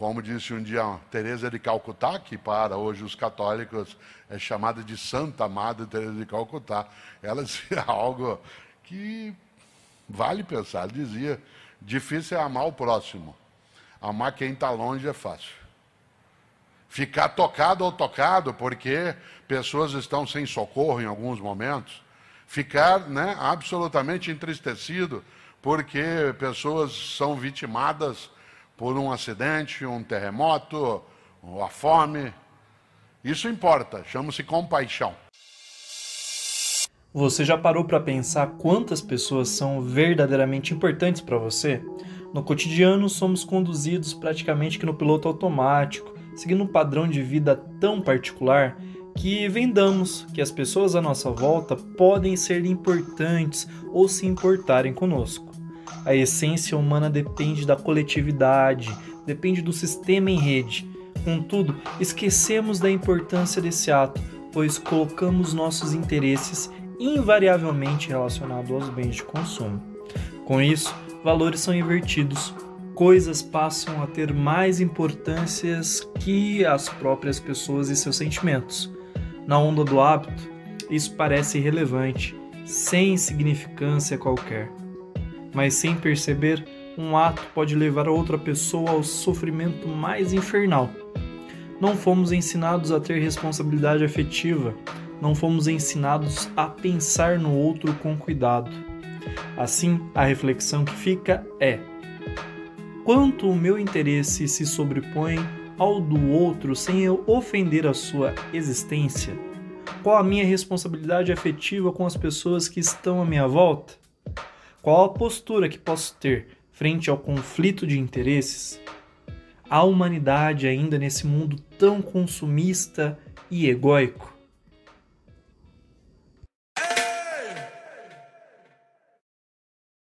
como disse um dia Teresa de Calcutá, que para hoje os católicos é chamada de Santa Madre Teresa de Calcutá, ela dizia algo que vale pensar. Ela dizia: difícil é amar o próximo, amar quem está longe é fácil. Ficar tocado ou tocado porque pessoas estão sem socorro em alguns momentos, ficar né, absolutamente entristecido porque pessoas são vitimadas por um acidente, um terremoto, a fome. Isso importa, chama-se compaixão. Você já parou para pensar quantas pessoas são verdadeiramente importantes para você? No cotidiano, somos conduzidos praticamente que no piloto automático, seguindo um padrão de vida tão particular que vendamos que as pessoas à nossa volta podem ser importantes ou se importarem conosco. A essência humana depende da coletividade, depende do sistema em rede. Contudo, esquecemos da importância desse ato, pois colocamos nossos interesses invariavelmente relacionados aos bens de consumo. Com isso, valores são invertidos, coisas passam a ter mais importâncias que as próprias pessoas e seus sentimentos. Na onda do hábito, isso parece irrelevante, sem significância qualquer mas sem perceber, um ato pode levar outra pessoa ao sofrimento mais infernal. Não fomos ensinados a ter responsabilidade afetiva, não fomos ensinados a pensar no outro com cuidado. Assim, a reflexão que fica é: quanto o meu interesse se sobrepõe ao do outro sem eu ofender a sua existência? Qual a minha responsabilidade afetiva com as pessoas que estão à minha volta? Qual a postura que posso ter frente ao conflito de interesses? A humanidade ainda nesse mundo tão consumista e egóico?